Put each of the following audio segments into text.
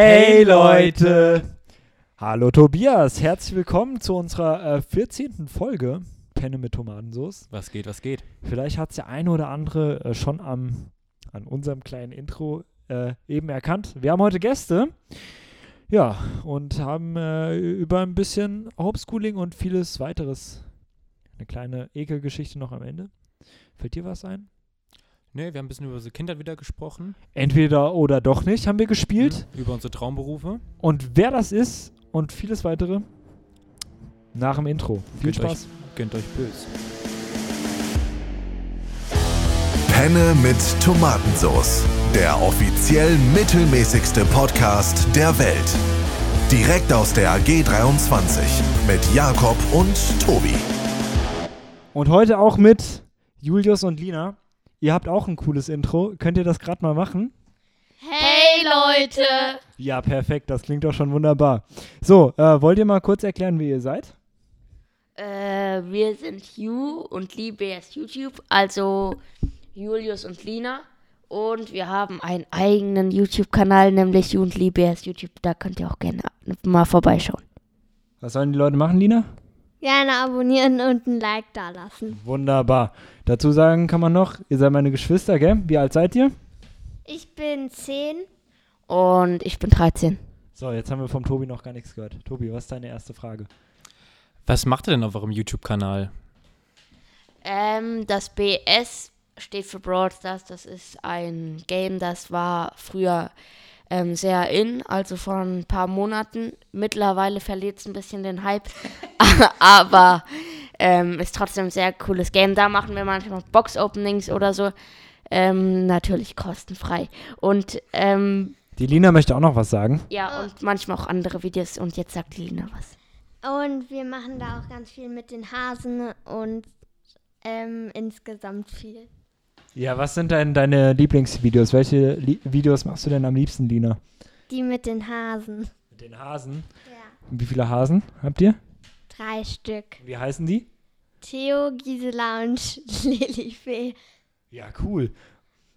Hey Leute! Hallo Tobias, herzlich willkommen zu unserer äh, 14. Folge Penne mit Tomatensauce. Was geht, was geht? Vielleicht hat es der eine oder andere äh, schon am, an unserem kleinen Intro äh, eben erkannt. Wir haben heute Gäste. Ja, und haben äh, über ein bisschen Homeschooling und vieles weiteres. Eine kleine Ekelgeschichte noch am Ende. Fällt dir was ein? Ne, wir haben ein bisschen über unsere Kindheit wieder gesprochen. Entweder oder doch nicht haben wir gespielt. Mhm. Über unsere Traumberufe. Und wer das ist und vieles weitere nach dem Intro. Viel Gönnt Spaß. Euch, gönnt euch bös. Penne mit Tomatensauce. Der offiziell mittelmäßigste Podcast der Welt. Direkt aus der AG 23 mit Jakob und Tobi. Und heute auch mit Julius und Lina. Ihr habt auch ein cooles Intro. Könnt ihr das gerade mal machen? Hey Leute! Ja, perfekt. Das klingt doch schon wunderbar. So, äh, wollt ihr mal kurz erklären, wie ihr seid? Äh, wir sind Hugh und Bears YouTube, also Julius und Lina. Und wir haben einen eigenen YouTube-Kanal, nämlich Hugh und Bears YouTube. Da könnt ihr auch gerne mal vorbeischauen. Was sollen die Leute machen, Lina? Gerne abonnieren und ein Like da lassen. Wunderbar. Dazu sagen kann man noch, ihr seid meine Geschwister, gell? Wie alt seid ihr? Ich bin 10. Und ich bin 13. So, jetzt haben wir vom Tobi noch gar nichts gehört. Tobi, was ist deine erste Frage? Was macht ihr denn auf eurem YouTube-Kanal? Ähm, das BS steht für Brawl Stars. Das ist ein Game, das war früher ähm, sehr in, also vor ein paar Monaten. Mittlerweile verliert es ein bisschen den Hype, aber ähm, ist trotzdem ein sehr cooles Game. Da machen wir manchmal Box-Openings oder so. Ähm, natürlich kostenfrei. Und ähm, Die Lina möchte auch noch was sagen. ja, und manchmal auch andere Videos. Und jetzt sagt die Lina was. Und wir machen da auch ganz viel mit den Hasen und ähm, insgesamt viel. Ja, was sind denn deine Lieblingsvideos? Welche Li Videos machst du denn am liebsten, Lina? Die mit den Hasen. Mit den Hasen. Ja. Wie viele Hasen habt ihr? Drei Stück. Wie heißen die? Theo, Gisela und Lilifee. Ja, cool.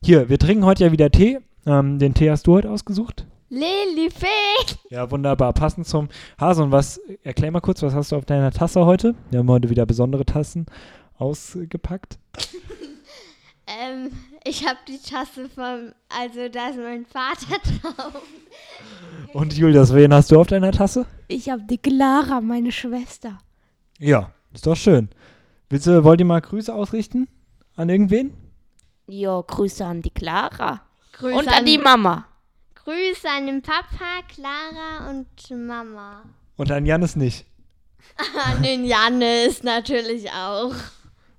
Hier, wir trinken heute ja wieder Tee. Ähm, den Tee hast du heute ausgesucht? Lilifee! Ja, wunderbar. Passend zum Hase. Und was, erklär mal kurz, was hast du auf deiner Tasse heute? Wir haben heute wieder besondere Tassen ausgepackt. Ähm, ich habe die Tasse vom, also da ist mein Vater drauf. Und Julius, wen hast du auf deiner Tasse? Ich habe die Clara, meine Schwester. Ja, ist doch schön. Willst du, wollt ihr mal Grüße ausrichten? An irgendwen? Jo, Grüße an die Clara. Grüße und an die Mama. Grüße an den Papa, Clara und Mama. Und an Janis nicht. An den Jannis natürlich auch.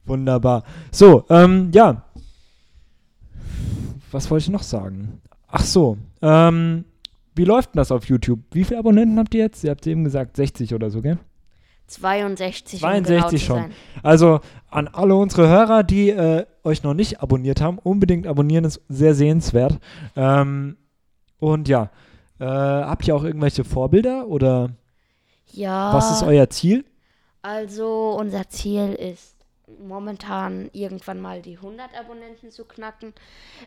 Wunderbar. So, ähm, ja. Was wollte ich noch sagen? Ach so, ähm, wie läuft denn das auf YouTube? Wie viele Abonnenten habt ihr jetzt? Ihr habt eben gesagt 60 oder so, gell? 62. um genau 62 schon. Also an alle unsere Hörer, die äh, euch noch nicht abonniert haben, unbedingt abonnieren, ist sehr sehenswert. Ähm, und ja, äh, habt ihr auch irgendwelche Vorbilder oder Ja. was ist euer Ziel? Also unser Ziel ist momentan irgendwann mal die 100 Abonnenten zu knacken.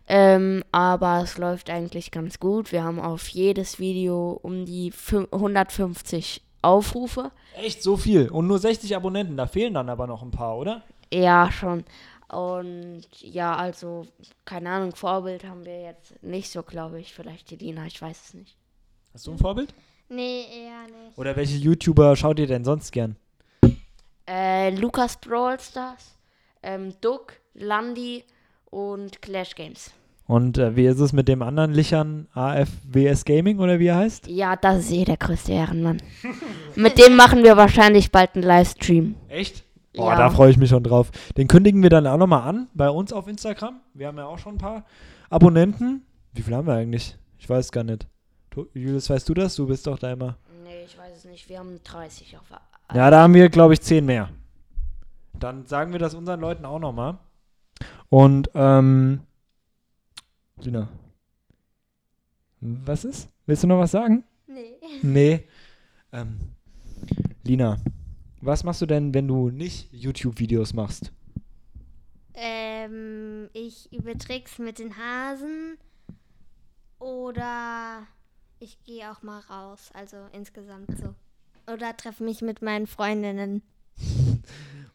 Ähm, aber es läuft eigentlich ganz gut. Wir haben auf jedes Video um die fün- 150 Aufrufe. Echt so viel und nur 60 Abonnenten, da fehlen dann aber noch ein paar, oder? Ja, schon. Und ja, also, keine Ahnung, Vorbild haben wir jetzt nicht so, glaube ich. Vielleicht die Lina, ich weiß es nicht. Hast du ein Vorbild? Nee, eher nicht. Oder welche YouTuber schaut ihr denn sonst gern? Äh, Lukas Brawl Stars, ähm, Duck, Landy und Clash Games. Und äh, wie ist es mit dem anderen Lichern AFWS Gaming oder wie er heißt? Ja, das ist eh der größte Ehrenmann. Mit dem machen wir wahrscheinlich bald einen Livestream. Echt? Oh, Ja. da freue ich mich schon drauf. Den kündigen wir dann auch nochmal an bei uns auf Instagram. Wir haben ja auch schon ein paar Abonnenten. Wie viel haben wir eigentlich? Ich weiß gar nicht. Du, Julius, weißt du das? Du bist doch da immer. Nee, ich weiß es nicht. Wir haben 30 auf. Ja, da haben wir, glaube ich, 10 mehr. Dann sagen wir das unseren Leuten auch nochmal. Und, ähm, Lina. Was ist? Willst du noch was sagen? Nee. Nee. Ähm, Lina, was machst du denn, wenn du nicht YouTube-Videos machst? Ähm, ich übe Tricks mit den Hasen. Oder Ich gehe auch mal raus, also insgesamt so. Oder treffe mich mit meinen Freundinnen.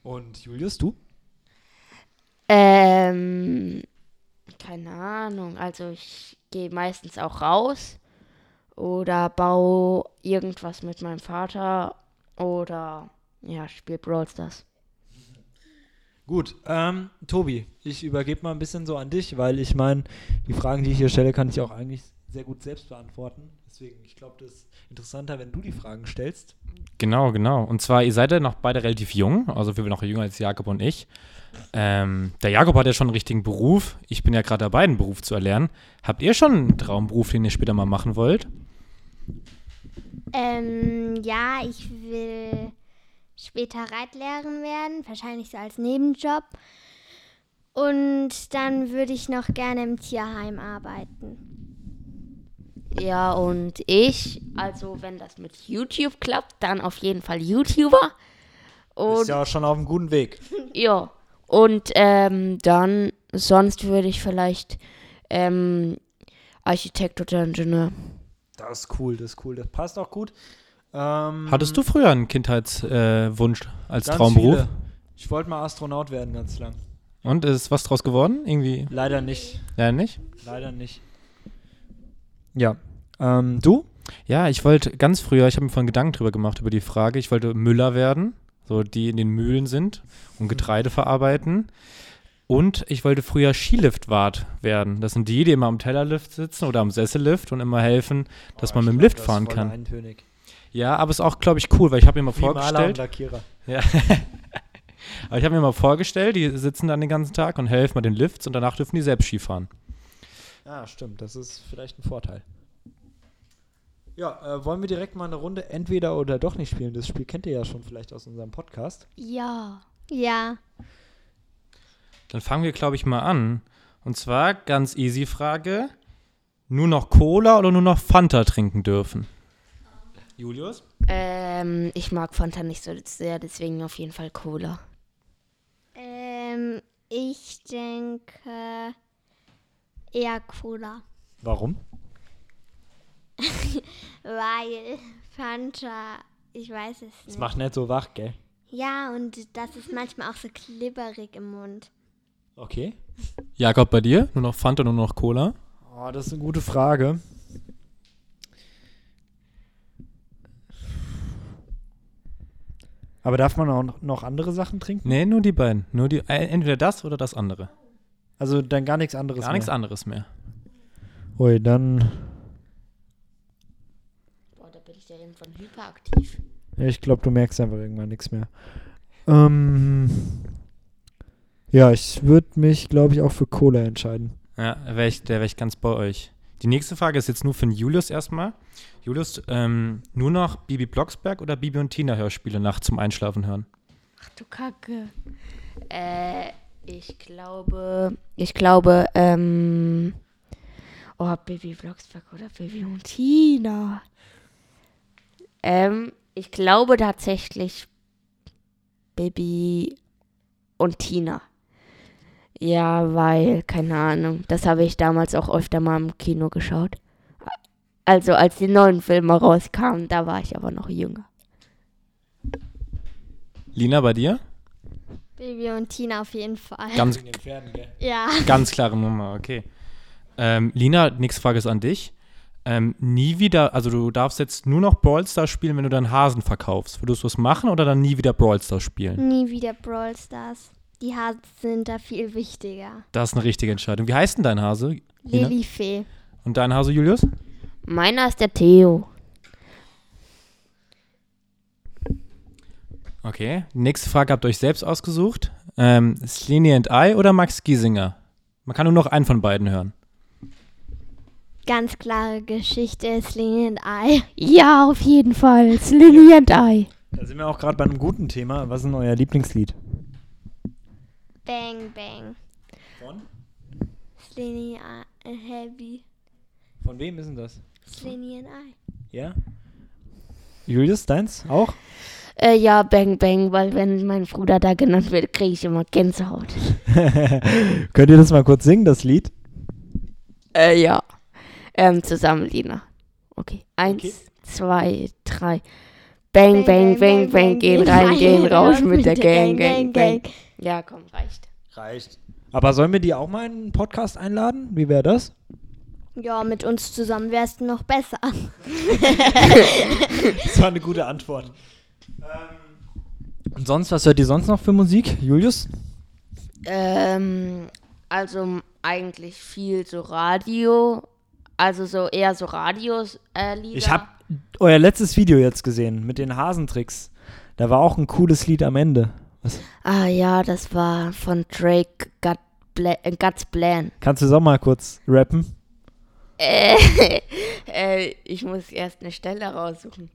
Und Julius, du? Ähm, keine Ahnung. Also ich gehe meistens auch raus oder baue irgendwas mit meinem Vater oder ja, spiel Brawl Stars. Gut, ähm, Tobi, ich übergebe mal ein bisschen so an dich, weil ich meine, die Fragen, die ich hier stelle, kann ich auch eigentlich sehr gut selbst beantworten. Deswegen, ich glaube, das ist interessanter, wenn du die Fragen stellst. Genau, genau. Und zwar, ihr seid ja noch beide relativ jung, also wir sind noch jünger als Jakob und ich. Ähm, der Jakob hat ja schon einen richtigen Beruf. Ich bin ja gerade dabei, einen Beruf zu erlernen. Habt ihr schon einen Traumberuf, den ihr später mal machen wollt? Ähm, ja, ich will später Reitlehrerin werden, wahrscheinlich so als Nebenjob. Und dann würde ich noch gerne im Tierheim arbeiten. Ja, und ich, also wenn das mit YouTube klappt, dann auf jeden Fall YouTuber. Und Ist ja auch schon auf einem guten Weg. Ja, und ähm, dann, sonst würde ich vielleicht ähm, Architekt oder Ingenieur. Das ist cool, das ist cool. Das passt auch gut. Ähm, Hattest du früher einen Kindheitswunsch äh, als ganz Traumberuf? viele. Ich wollte mal Astronaut werden ganz lang. Und ist was draus geworden? Irgendwie? Leider nicht. Ja, nicht? Leider nicht. Ja. Ähm, du? Ja, ich wollte ganz früher, ich habe mir vorhin Gedanken drüber gemacht, über die Frage, ich wollte Müller werden, so die in den Mühlen sind und Getreide verarbeiten. Und ich wollte früher Skiliftwart werden. Das sind die, die immer am Tellerlift sitzen oder am Sessellift und immer helfen, dass Oh, man mit dem glaub, Lift das ist fahren voll kann. eintönig. Ja, aber ist auch, glaube ich, cool, weil ich habe mir mal Wie Maler und vorgestellt. Lackierer. Ja. aber ich habe mir mal vorgestellt, die sitzen dann den ganzen Tag und helfen mit den Lifts und danach dürfen die selbst Ski fahren. Ja, stimmt. Das ist vielleicht ein Vorteil. Ja, äh, wollen wir direkt mal eine Runde entweder oder doch nicht spielen? Das Spiel kennt ihr ja schon vielleicht aus unserem Podcast. Ja. Ja, Dann fangen wir, glaube ich, mal an. Und zwar ganz easy Frage. Nur noch Cola oder nur noch Fanta trinken dürfen? Julius? Ähm, ich mag Fanta nicht so sehr, deswegen auf jeden Fall Cola. ähm, ich denke eher Cola. Warum? Weil Fanta, ich weiß es Das nicht. macht nicht so wach, gell? Ja, und das ist manchmal auch so klibberig im Mund. Okay. Jakob, bei dir? Nur noch Fanta, nur noch Cola? Oh, das ist eine gute Frage. Aber darf man auch noch- noch andere Sachen trinken? Nee, nur die beiden. Nur die, äh, entweder das oder das andere. Also dann gar nichts anderes Gar mehr. nichts anderes mehr. Ui, dann. Boah, da bin ich ja irgendwann hyperaktiv. Ja, ich glaube, du merkst einfach irgendwann nichts mehr. Ähm. Ja, ich würde mich, glaube ich, auch für Cola entscheiden. Ja, wär ich, der wäre ich ganz bei euch. Die nächste Frage ist jetzt nur für den Julius erstmal. Julius, ähm, nur noch Bibi Blocksberg oder Bibi und Tina Hörspiele nachts zum Einschlafen hören? Ach du Kacke. Äh, ich glaube, ich glaube, ähm, oh, Baby Blocksberg oder Baby und Tina. Ähm, ich glaube tatsächlich Baby und Tina. Ja, weil, keine Ahnung, das habe ich damals auch öfter mal im Kino geschaut. Also als die neuen Filme rauskamen, da war ich aber noch jünger. Lina, bei dir? Baby und Tina auf jeden Fall. Ganz, den Pferden, gell? ja. ganz klare Nummer, okay. Ähm, Lina, nächste Frage ist an dich. Ähm, nie wieder, also du darfst jetzt nur noch Brawl Stars spielen, wenn du deinen Hasen verkaufst. Würdest du es machen oder dann nie wieder Brawl Stars spielen? Nie wieder Brawl Stars. Die Hasen sind da viel wichtiger. Das ist eine richtige Entscheidung. Wie heißt denn dein Hase? Lilifee. Und dein Hase, Julius? Meiner ist der Theo. Okay. Nächste Frage habt ihr euch selbst ausgesucht. Ähm, Slini and I oder Max Giesinger? Man kann nur noch einen von beiden hören. Ganz klare Geschichte, Sling and I. Ja, auf jeden Fall. Slilly and I. Da sind wir auch gerade bei einem guten Thema. Was ist denn euer Lieblingslied? Bang, bang. Von? Slinny and Heavy. Von wem ist denn das? Slinny and I. Ja? Julius, deins auch? Äh, ja, Bang Bang, weil wenn mein Bruder da genannt wird, kriege ich immer Gänsehaut. Könnt ihr das mal kurz singen, das Lied? Äh, ja. Ähm, zusammen, Lina. Okay. Eins, Okay. zwei, drei. Bang, bang, bang, bang, gehen rein, gehen raus mit der Gang, Gang, Gang. Ja, komm, reicht. Reicht. Aber sollen wir die auch mal in einen Podcast einladen? Wie wäre das? Ja, mit uns zusammen wär's noch besser. Das war eine gute Antwort. Ähm, und sonst, was hört ihr sonst noch für Musik, Julius? Ähm, also eigentlich viel so Radio, also so eher so Radios äh, Lieder. Ich habe euer letztes Video jetzt gesehen mit den Hasentricks. Da war auch ein cooles Lied am Ende. Was? Ah ja, das war von Drake Gut Bla äh, Guts Bland. Kannst du es auch mal kurz rappen? Äh, äh, ich muss erst eine Stelle raussuchen.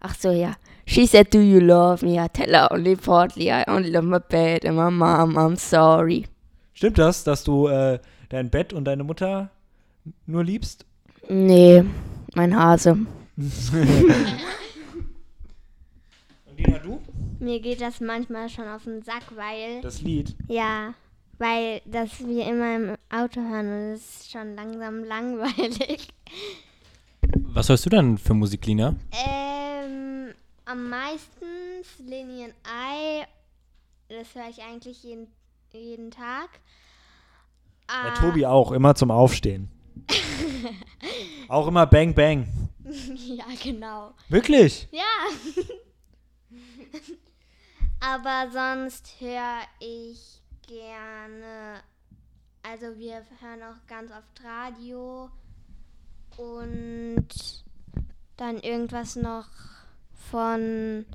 Ach so, ja. She said, do you love me? I tell her only partly. I only love my bed and my mom. I'm sorry. Stimmt das, dass du äh, dein Bett und deine Mutter nur liebst? Nee, mein Hase. Und Dina, du? Mir geht das manchmal schon auf den Sack, weil. Das Lied. Ja, weil das wir immer im Auto hören und es ist schon langsam langweilig. Was hörst du denn für Musik, Lina? Ähm, am meisten Linien Eye. Das höre ich eigentlich jeden, jeden Tag. Der Ah, Tobi auch, immer zum Aufstehen. auch immer Bang Bang. ja, genau. Wirklich? Ja. Aber sonst höre ich gerne. Also wir hören auch ganz oft Radio und dann irgendwas noch von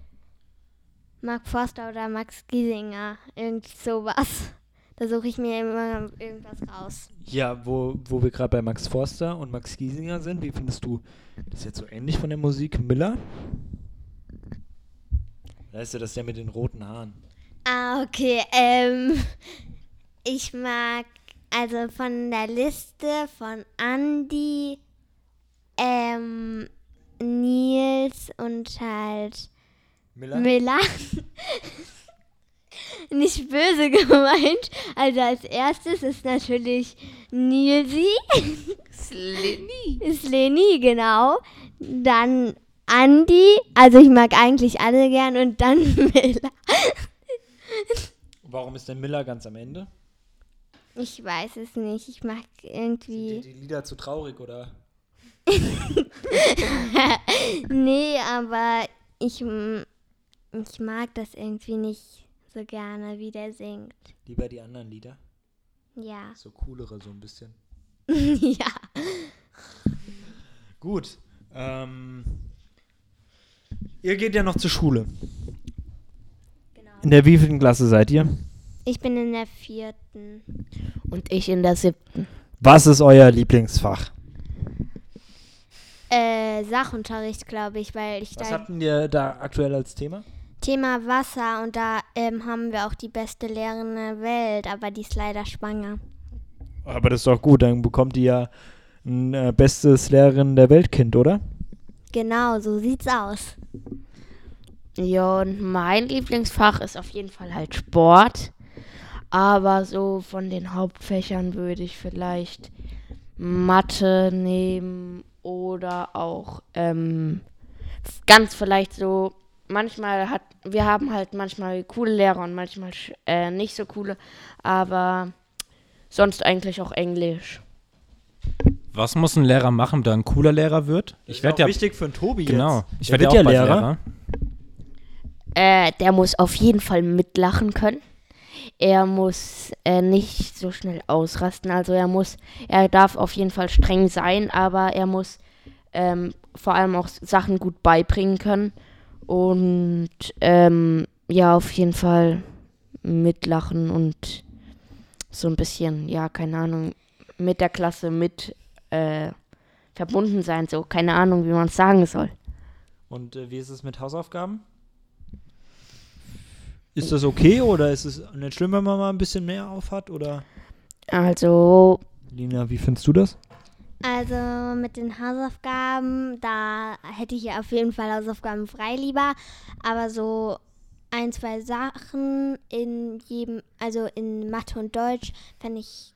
Mark Forster oder Max Giesinger. Irgend sowas. Da suche ich mir immer irgendwas raus. Ja, wo, wo wir gerade bei Max Forster und Max Giesinger sind, wie findest du das jetzt so ähnlich von der Musik Miller? Weißt du, das ist der mit den roten Haaren. Ah, okay. Ähm, ich mag also von der Liste von Andy, ähm, Nils und halt Miller? Miller. Nicht böse gemeint. Also als erstes ist natürlich Nilsi. Slinny. Ist Leni, genau. Dann Andy. Also ich mag eigentlich alle gern. Und dann Miller. Warum ist denn Miller ganz am Ende? Ich weiß es nicht. Ich mag Sind die, irgendwie. die Lieder zu traurig oder? nee, aber ich, ich mag das irgendwie nicht so gerne, wie der singt. Lieber die anderen Lieder? Ja. So coolere so ein bisschen. ja. Gut. Ähm, ihr geht ja noch zur Schule. Genau. In der wievielten Klasse seid ihr? Ich bin in der vierten. Und ich in der siebten. Was ist euer Lieblingsfach? Äh, Sachunterricht, glaube ich, weil ich Was da habt ihr da aktuell als Thema? Thema Wasser und da ähm, haben wir auch die beste Lehrerin der Welt, aber die ist leider schwanger. Aber das ist doch gut, dann bekommt ihr ja ein äh, bestes Lehrerin der Weltkind, oder? Genau, so sieht's aus. Ja, und mein Lieblingsfach ist auf jeden Fall halt Sport. Aber so von den Hauptfächern würde ich vielleicht Mathe nehmen oder auch ähm, ganz vielleicht so. Manchmal hat, wir haben halt manchmal coole Lehrer und manchmal äh, nicht so coole, aber sonst eigentlich auch Englisch. Was muss ein Lehrer machen, da ein cooler Lehrer wird? Ich werde ja wichtig für einen Tobi genau. jetzt. Ich werde ja auch Lehrer. Lehrer. Äh, der muss auf jeden Fall mitlachen können. Er muss äh, nicht so schnell ausrasten. Also er muss, er darf auf jeden Fall streng sein, aber er muss ähm, vor allem auch Sachen gut beibringen können. Und ähm, ja, auf jeden Fall mitlachen und so ein bisschen, ja, keine Ahnung, mit der Klasse mit äh, verbunden sein. So, keine Ahnung, wie man es sagen soll. Und äh, wie ist es mit Hausaufgaben? Ist das okay oder ist es nicht schlimm, wenn man mal ein bisschen mehr aufhat? Oder Also, Lina, wie findest du das? Also mit den Hausaufgaben, da hätte ich ja auf jeden Fall Hausaufgaben frei lieber. Aber so ein, zwei Sachen in jedem, also in Mathe und Deutsch, fände ich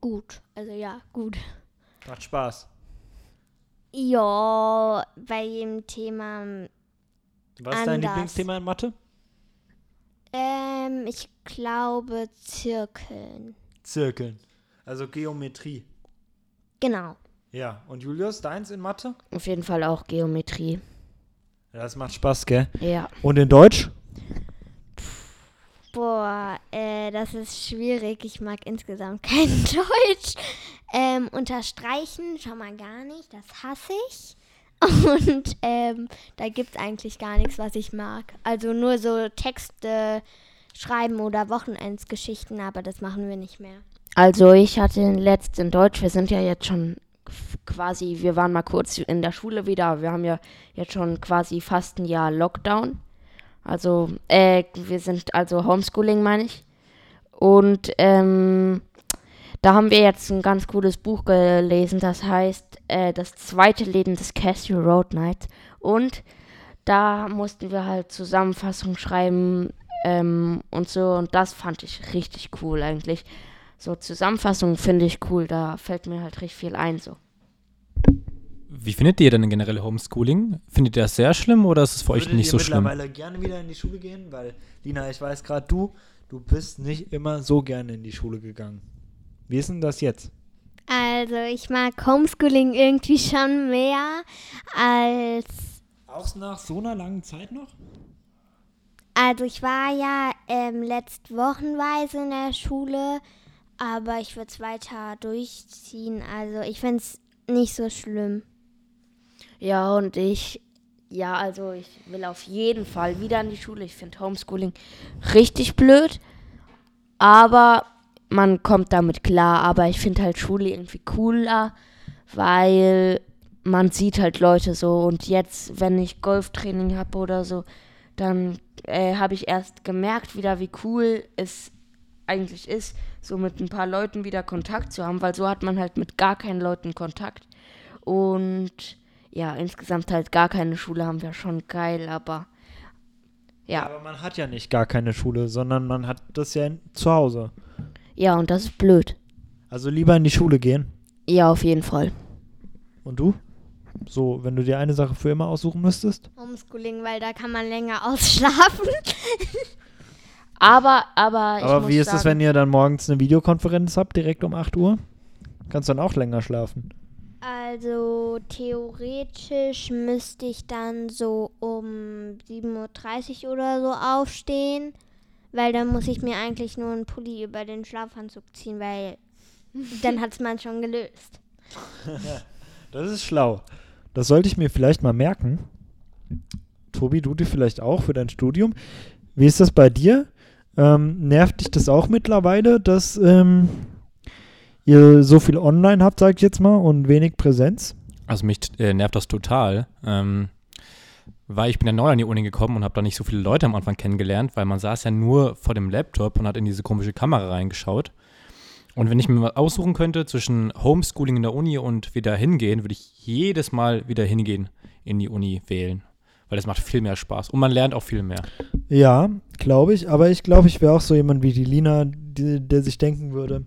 gut. Also ja, gut. Macht Spaß. Ja, bei jedem Thema. Was ist dein. Lieblingsthema in Mathe? Ähm, ich glaube Zirkeln. Zirkeln. Also Geometrie. Genau. Ja. Und Julius, deins in Mathe? Auf jeden Fall auch Geometrie. Ja, das macht Spaß, gell? Ja. Und in Deutsch? Boah, äh, das ist schwierig. Ich mag insgesamt kein Deutsch. Ähm, unterstreichen schon mal gar nicht. Das hasse ich. Und ähm, da gibt es eigentlich gar nichts, was ich mag. Also nur so Texte schreiben oder Wochenendsgeschichten, aber das machen wir nicht mehr. Also ich hatte letzt in Deutsch, wir sind ja jetzt schon quasi, wir waren mal kurz in der Schule wieder, wir haben ja jetzt schon quasi fast ein Jahr Lockdown. Also, äh, wir sind also Homeschooling, meine ich. Und ähm, da haben wir jetzt ein ganz cooles Buch gelesen, das heißt äh, Das zweite Leben des Casio Road Knights. Und da mussten wir halt Zusammenfassungen schreiben ähm, und so. Und das fand ich richtig cool eigentlich. So Zusammenfassungen finde ich cool, da fällt mir halt richtig viel ein so. Wie findet ihr denn generell Homeschooling? Findet ihr das sehr schlimm oder ist es für euch Würdet nicht ihr so schlimm? mittlerweile gerne wieder in die Schule gehen? Weil, Lina, ich weiß gerade, du, du bist nicht immer so gerne in die Schule gegangen. Wie ist denn das jetzt? Also ich mag Homeschooling irgendwie schon mehr als Auch nach so einer langen Zeit noch? Also ich war ja ähm, letzt wochenweise in der Schule, aber ich würde es weiter durchziehen. Also ich finde es nicht so schlimm. Ja, und ich, ja, also ich will auf jeden Fall wieder in die Schule. Ich finde Homeschooling richtig blöd, aber man kommt damit klar. Aber ich finde halt Schule irgendwie cooler, weil man sieht halt Leute so. Und jetzt, wenn ich Golftraining habe oder so, dann äh, habe ich erst gemerkt wieder, wie cool es eigentlich ist, so mit ein paar Leuten wieder Kontakt zu haben, weil so hat man halt mit gar keinen Leuten Kontakt. Und ja, insgesamt halt gar keine Schule haben wir schon geil, aber ja, Aber man hat ja nicht gar keine Schule, sondern man hat das ja zu Hause. Ja, und das ist blöd. Also lieber in die Schule gehen. Ja, auf jeden Fall. Und du? So, wenn du dir eine Sache für immer aussuchen müsstest? Homeschooling, weil da kann man länger ausschlafen. Aber, aber ich Aber muss wie ist es, wenn ihr dann morgens eine Videokonferenz habt, direkt um 8 Uhr? Kannst dann auch länger schlafen. Also theoretisch müsste ich dann so um 7.30 Uhr oder so aufstehen, weil dann muss ich mir eigentlich nur einen Pulli über den Schlafanzug ziehen, weil dann hat es man schon gelöst. Das ist schlau. Das sollte ich mir vielleicht mal merken. Tobi, du dir vielleicht auch für dein Studium. Wie ist das bei dir? Ähm, nervt dich das auch mittlerweile, dass ähm, ihr so viel online habt, sag ich jetzt mal, und wenig Präsenz? Also mich äh, nervt das total, ähm, weil ich bin ja neu an die Uni gekommen und habe da nicht so viele Leute am Anfang kennengelernt, weil man saß ja nur vor dem Laptop und hat in diese komische Kamera reingeschaut. Und wenn ich mir mal aussuchen könnte zwischen Homeschooling in der Uni und wieder hingehen, würde ich jedes Mal wieder hingehen in die Uni wählen. Weil das macht viel mehr Spaß und man lernt auch viel mehr. Ja, glaube ich. Aber ich glaube, ich wäre auch so jemand wie die Lina, die, der sich denken würde,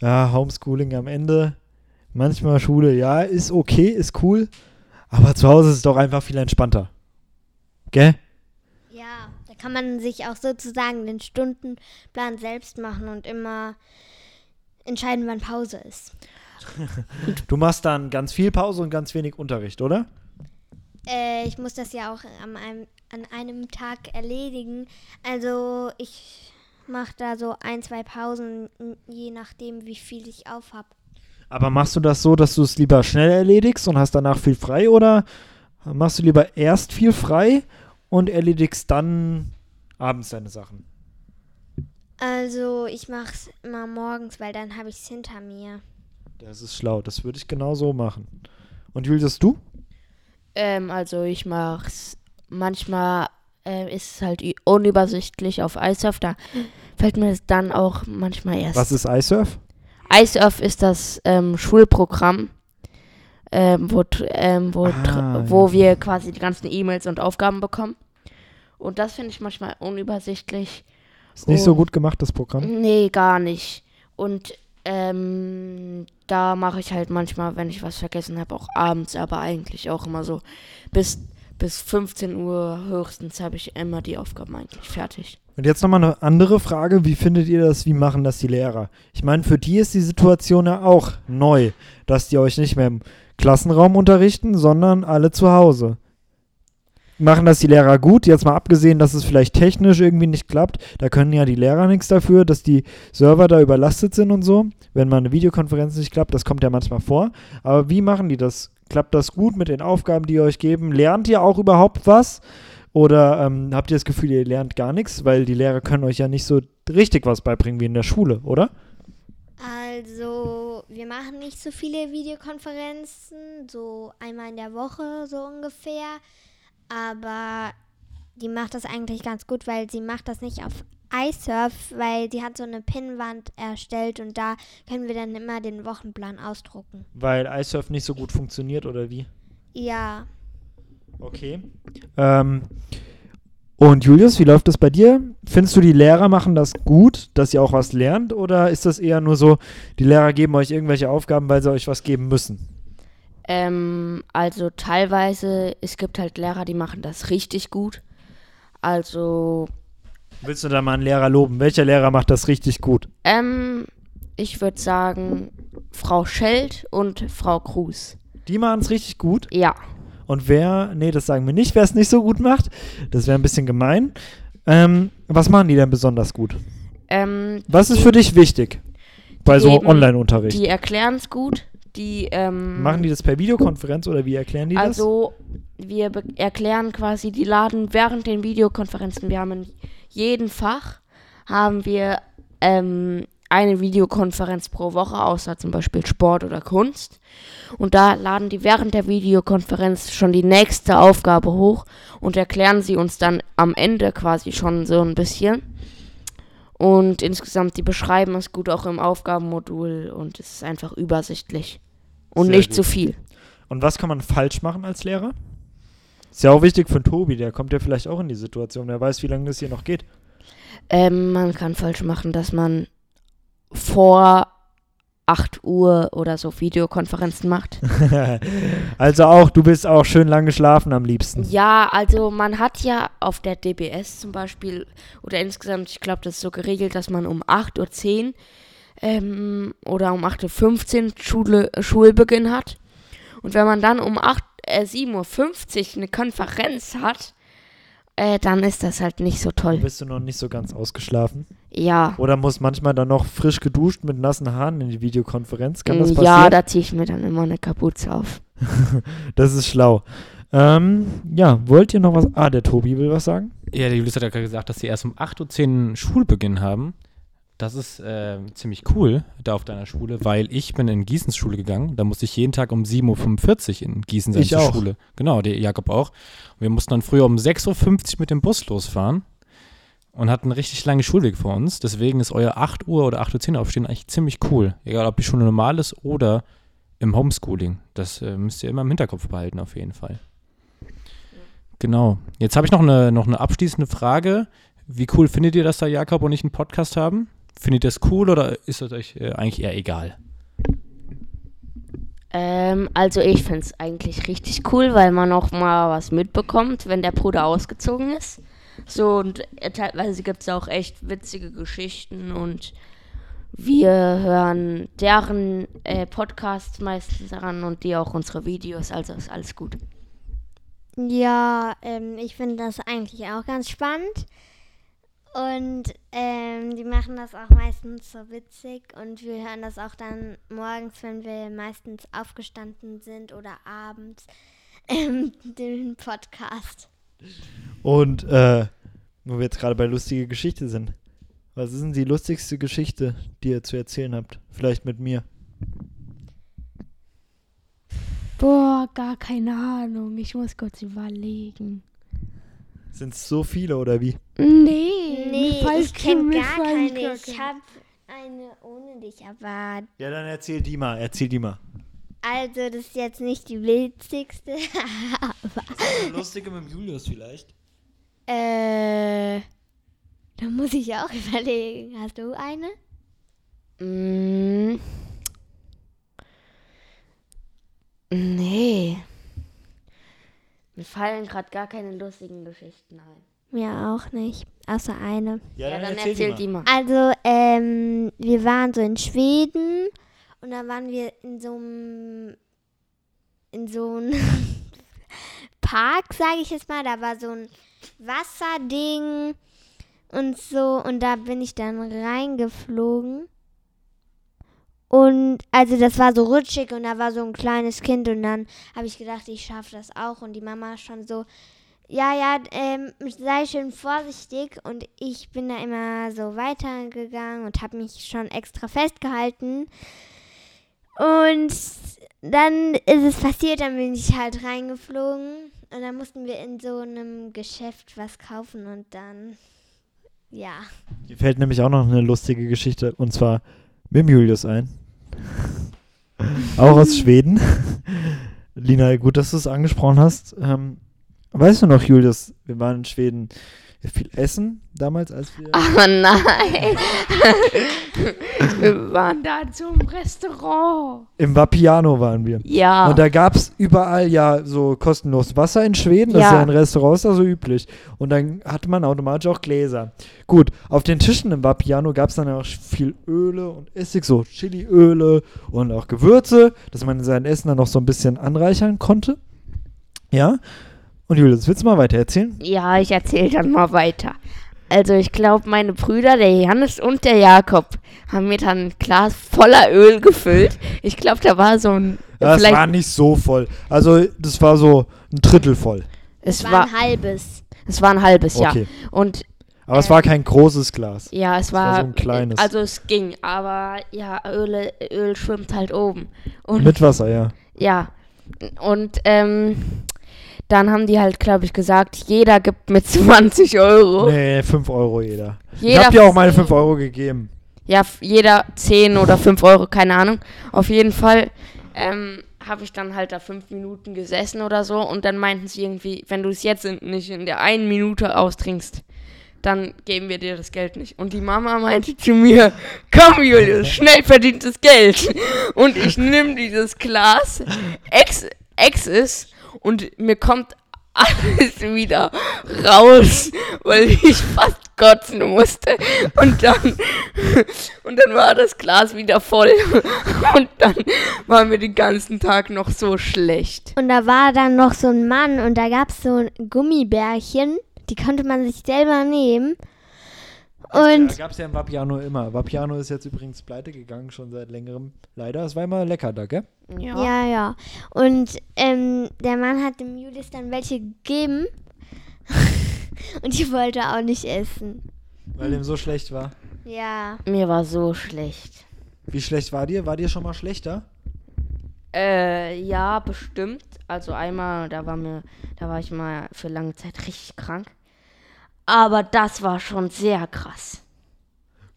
ja, Homeschooling am Ende, manchmal Schule, ja, ist okay, ist cool, aber zu Hause ist es doch einfach viel entspannter. Gell? Ja, da kann man sich auch sozusagen den Stundenplan selbst machen und immer entscheiden, wann Pause ist. Du machst dann ganz viel Pause und ganz wenig Unterricht, oder? Äh, ich muss das ja auch an einem, an einem Tag erledigen. Also ich mache da so ein, zwei Pausen, je nachdem, wie viel ich auf habe. Aber machst du das so, dass du es lieber schnell erledigst und hast danach viel frei oder machst du lieber erst viel frei und erledigst dann abends deine Sachen? Also ich mache es immer morgens, weil dann habe ich es hinter mir. Das ist schlau, das würde ich genau so machen. Und Julius, du? ähm, also ich mach's, manchmal äh, ist es halt unübersichtlich auf iSurf, da fällt mir das dann auch manchmal erst. Was ist iSurf? iSurf ist das ähm, Schulprogramm, ähm, wo, ähm, wo, Ah, wo ja. wir quasi die ganzen E-Mails und Aufgaben bekommen. Und das finde ich manchmal unübersichtlich. Ist nicht so gut gemacht, das Programm. Nee, gar nicht. Und Ähm, da mache ich halt manchmal, wenn ich was vergessen habe, auch abends, aber eigentlich auch immer so bis, bis 15 Uhr höchstens habe ich immer die Aufgaben eigentlich fertig. Und jetzt nochmal eine andere Frage. Wie findet ihr das? Wie machen das die Lehrer? Ich meine, für die ist die Situation ja auch neu, dass die euch nicht mehr im Klassenraum unterrichten, sondern alle zu Hause. Machen das die Lehrer gut? Jetzt mal abgesehen, dass es vielleicht technisch irgendwie nicht klappt. Da können ja die Lehrer nichts dafür, dass die Server da überlastet sind und so. Wenn mal eine Videokonferenz nicht klappt, das kommt ja manchmal vor. Aber wie machen die das? Klappt das gut mit den Aufgaben, die ihr euch geben? Lernt ihr auch überhaupt was? Oder ähm, habt ihr das Gefühl, ihr lernt gar nichts, weil die Lehrer können euch ja nicht so richtig was beibringen wie in der Schule, oder? Also, wir machen nicht so viele Videokonferenzen, so einmal in der Woche so ungefähr. Aber die macht das eigentlich ganz gut, weil sie macht das nicht auf iSurf, weil die hat so eine Pinnwand erstellt und da können wir dann immer den Wochenplan ausdrucken. Weil iSurf nicht so gut funktioniert oder wie? Ja, Okay. Ähm, und Julius, wie läuft das bei dir? Findest du, die Lehrer machen das gut, dass ihr auch was lernt? Oder ist das eher nur so, die Lehrer geben euch irgendwelche Aufgaben, weil sie euch was geben müssen? Ähm, also teilweise, es gibt halt Lehrer, die machen das richtig gut. Also, Willst du da mal einen Lehrer loben? Welcher Lehrer macht das richtig gut? ähm, ich würde sagen, Frau Scheld und Frau Kruse. Die machen es richtig gut. Ja. Und wer, nee, das sagen wir nicht, wer es nicht so gut macht, das wäre ein bisschen gemein. Ähm, was machen die denn besonders gut? Ähm, Was ist für dich wichtig bei so Online-Unterricht? die erklären es gut. Die, ähm, Machen die das per Videokonferenz oder wie erklären die das? Also, wir erklären quasi, die laden während den Videokonferenzen, wir haben in jedem Fach, haben wir ähm, eine Videokonferenz pro Woche, außer zum Beispiel Sport oder Kunst. Und da laden die während der Videokonferenz schon die nächste Aufgabe hoch und erklären sie uns dann am Ende quasi schon so ein bisschen. Und insgesamt, die beschreiben es gut auch im Aufgabenmodul und es ist einfach übersichtlich. Und Sehr nicht zu viel. Und was kann man falsch machen als Lehrer? Ist ja auch wichtig für Tobi, der kommt ja vielleicht auch in die Situation. Wer weiß, wie lange das hier noch geht. Ähm, man kann falsch machen, dass man vor 8 Uhr oder so Videokonferenzen macht. also auch, du bist auch schön lang geschlafen am liebsten. Ja, also man hat ja auf der DBS zum Beispiel, oder insgesamt, ich glaube, das ist so geregelt, dass man um 8.10 Uhr ähm, oder um 8.15 Uhr Schule, Schulbeginn hat. Und wenn man dann um 8, äh, 7.50 Uhr eine Konferenz hat, äh, dann ist das halt nicht so toll. Bist du noch nicht so ganz ausgeschlafen? Ja. Oder muss manchmal dann noch frisch geduscht mit nassen Haaren in die Videokonferenz? Kann das Mm, passieren? Ja, da ziehe ich mir dann immer eine Kapuze auf. Das ist schlau. Ähm, ja, wollt ihr noch was? Ah, der Tobi will was sagen. Ja, der Julius hat ja gerade gesagt, dass sie erst um 8.10 Uhr Schulbeginn haben. Das ist äh, ziemlich cool da auf deiner Schule, weil ich bin in Gießens Schule gegangen. Da musste ich jeden Tag um 7.45 Uhr in Gießen sein Ich zur auch. Schule. Genau, der Jakob auch. Und wir mussten dann früher um 6.50 Uhr mit dem Bus losfahren und hatten einen richtig langen Schulweg vor uns. Deswegen ist euer 8 Uhr oder 8.10 Uhr Aufstehen eigentlich ziemlich cool. Egal, ob die Schule normal ist oder im Homeschooling. Das äh, müsst ihr immer im Hinterkopf behalten, auf jeden Fall. Genau. Jetzt habe ich noch eine, noch eine abschließende Frage. Wie cool findet ihr, dass da Jakob und ich einen Podcast haben? Findet ihr das cool oder ist das euch äh, eigentlich eher egal? Ähm, also ich finde es eigentlich richtig cool, weil man auch mal was mitbekommt, wenn der Bruder ausgezogen ist. So, und äh, teilweise gibt es auch echt witzige Geschichten und wir hören deren äh, Podcasts meistens an und die auch unsere Videos, also ist alles gut. Ja, ähm, ich finde das eigentlich auch ganz spannend. Und ähm, die machen das auch meistens so witzig und wir hören das auch dann morgens, wenn wir meistens aufgestanden sind oder abends, ähm, den Podcast. Und äh, wo wir jetzt gerade bei lustige Geschichte sind. Was ist denn die lustigste Geschichte, die ihr zu erzählen habt? Vielleicht mit mir. Boah, gar keine Ahnung. Ich muss kurz überlegen. Sind es so viele oder wie? Nee, Nee, ich kenne gar keine. gar Ich habe eine ohne dich, aber Ja, dann erzähl die mal, erzähl die mal. also das ist jetzt nicht die witzigste, aber Eine lustige mit dem Julius vielleicht. äh, da muss ich auch überlegen. Hast du eine? Mm. Nee. Mir fallen gerade gar keine lustigen Geschichten ein. Mir auch nicht. Außer eine. Ja, dann erzähl die mal. Also, ähm, wir waren so in Schweden und dann waren wir in so einem in so einem Park, sage ich jetzt mal. Da war so ein Wasserding und so und da bin ich dann reingeflogen. Und also das war so rutschig und da war so ein kleines Kind und dann habe ich gedacht, ich schaffe das auch und die Mama schon so, ja, ja, ähm, sei schön vorsichtig und ich bin da immer so weitergegangen und habe mich schon extra festgehalten. Und dann ist es passiert, dann bin ich halt reingeflogen und dann mussten wir in so einem Geschäft was kaufen und dann, ja. Mir fällt nämlich auch noch eine lustige Geschichte und zwar mit dem Julius ein. auch aus Schweden. Lina, gut, dass du es angesprochen hast. Ähm, weißt du noch, Julius, wir waren in Schweden viel essen damals, als wir. Aber nein. Wir waren da zum Restaurant. Im Vapiano waren wir. ja. Und da gab es überall ja so kostenlos Wasser in Schweden. Das ist Ja. ja in Restaurants da so üblich. Und dann hatte man automatisch auch Gläser. Gut, auf den Tischen im Vapiano gab es dann auch viel Öle und Essig, so Chiliöle und auch Gewürze, dass man sein Essen dann noch so ein bisschen anreichern konnte. Ja. Und Julius, willst du mal weiter erzählen? Ja, ich erzähle dann mal weiter. Also ich glaube, meine Brüder, der Johannes und der Jakob, haben mir dann ein Glas voller Öl gefüllt. Ich glaube, da war so ein... Ja, es vielleicht, war nicht so voll. Also, das war so ein Drittel voll. es, War war, ein halbes. es war ein halbes Jahr. Okay. Und Aber es war kein großes Glas. ja, es war war... so ein kleines. Also es ging, aber ja, Öl, Öl schwimmt halt oben. Und Mit Wasser, ja. Ja. Und ähm, dann haben die halt, glaube ich, gesagt, jeder gibt mit 20 Euro. Nee, 5 Euro jeder. ich Jeder hab dir auch meine 5 Euro gegeben. Ja, jeder 10 oder 5 Euro, keine Ahnung. Auf jeden Fall ähm, habe ich dann halt da 5 Minuten gesessen oder so und dann meinten sie irgendwie, wenn du es jetzt in, nicht in der einen Minute austrinkst, dann geben wir dir das Geld nicht. Und die Mama meinte zu mir, komm Julius, schnell verdientes Geld. Und ich nehme dieses Glas, ex, ex ist und mir kommt alles wieder raus, weil ich fast kotzen musste. Und dann, und dann war das Glas wieder voll. Und dann war mir den ganzen Tag noch so schlecht. Und da war dann noch so ein Mann und da gab es so ein Gummibärchen, die konnte man sich selber nehmen. Und ja, gab es ja im Vapiano immer. Vapiano ist jetzt übrigens pleite gegangen, schon seit längerem. Leider, es war immer lecker da, gell? ja, ja. Und ähm, der Mann hat dem Julius dann welche gegeben. und die wollte auch nicht essen. Weil dem so schlecht war. Ja. Mir war so schlecht. Wie schlecht war dir? War dir schon mal schlechter? Äh, ja, bestimmt. Also einmal, da war mir, da war ich mal für lange Zeit richtig krank. Aber das war schon sehr krass.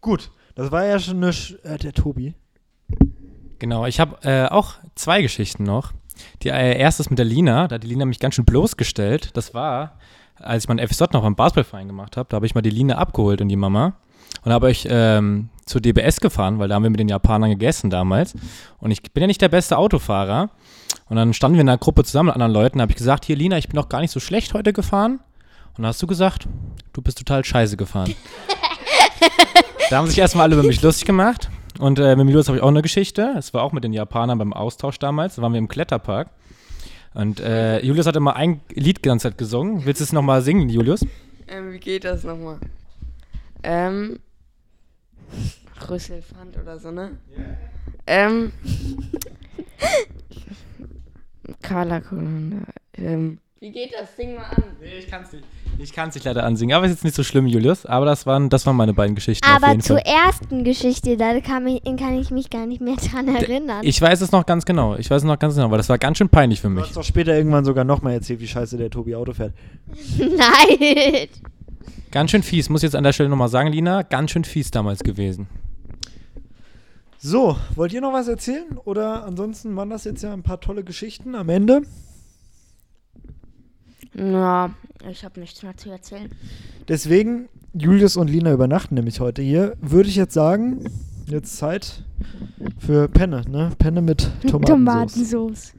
Gut, das war ja schon eine. Sch äh, der Tobi. Genau, ich habe äh, auch zwei Geschichten noch. Die äh, erste ist mit der Lina, da hat die Lina mich ganz schön bloßgestellt. Das war, als ich mein FSJ noch beim Basketballverein gemacht habe, da habe ich mal die Lina abgeholt und die Mama und habe euch ähm, zur DBS gefahren, weil da haben wir mit den Japanern gegessen damals. Und ich bin ja nicht der beste Autofahrer. Und dann standen wir in einer Gruppe zusammen mit anderen Leuten, da habe ich gesagt, hier Lina, ich bin doch gar nicht so schlecht heute gefahren. Und dann hast du gesagt, du bist total scheiße gefahren. da haben sich erstmal alle über mich lustig gemacht. Und äh, mit Julius habe ich auch eine Geschichte. Es war auch mit den Japanern beim Austausch damals. Da waren wir im Kletterpark. Und äh, Julius hat immer ein Lied die ganze Zeit gesungen. Willst du es nochmal singen, Julius? Ähm, wie geht das nochmal? Ähm. Rüsselpfand oder so, ne? Ähm. Carla Kolonda. Ähm. Wie geht das? Sing mal an. Nee, ich kann es nicht. Ich kann es nicht leider ansingen. Aber ist jetzt nicht so schlimm, Julius. Aber das waren, das waren meine beiden Geschichten. Aber zur Fall. ersten Geschichte, da kann, mich, kann ich mich gar nicht mehr dran erinnern. Ich weiß es noch ganz genau. Ich weiß es noch ganz genau, weil das war ganz schön peinlich für Du mich. hast doch später irgendwann sogar nochmal erzählt, wie scheiße der Tobi Auto fährt. Nein. Ganz schön fies. Muss ich jetzt an der Stelle nochmal sagen, Lina. Ganz schön fies damals gewesen. So, wollt ihr noch was erzählen? Oder ansonsten waren das jetzt ja ein paar tolle Geschichten am Ende. Na, ich habe nichts mehr zu erzählen. Deswegen, Julius und Lina übernachten nämlich heute hier. Würde ich jetzt sagen, jetzt Zeit für Penne, ne? Penne mit Tomatensauce. Tomatensauce.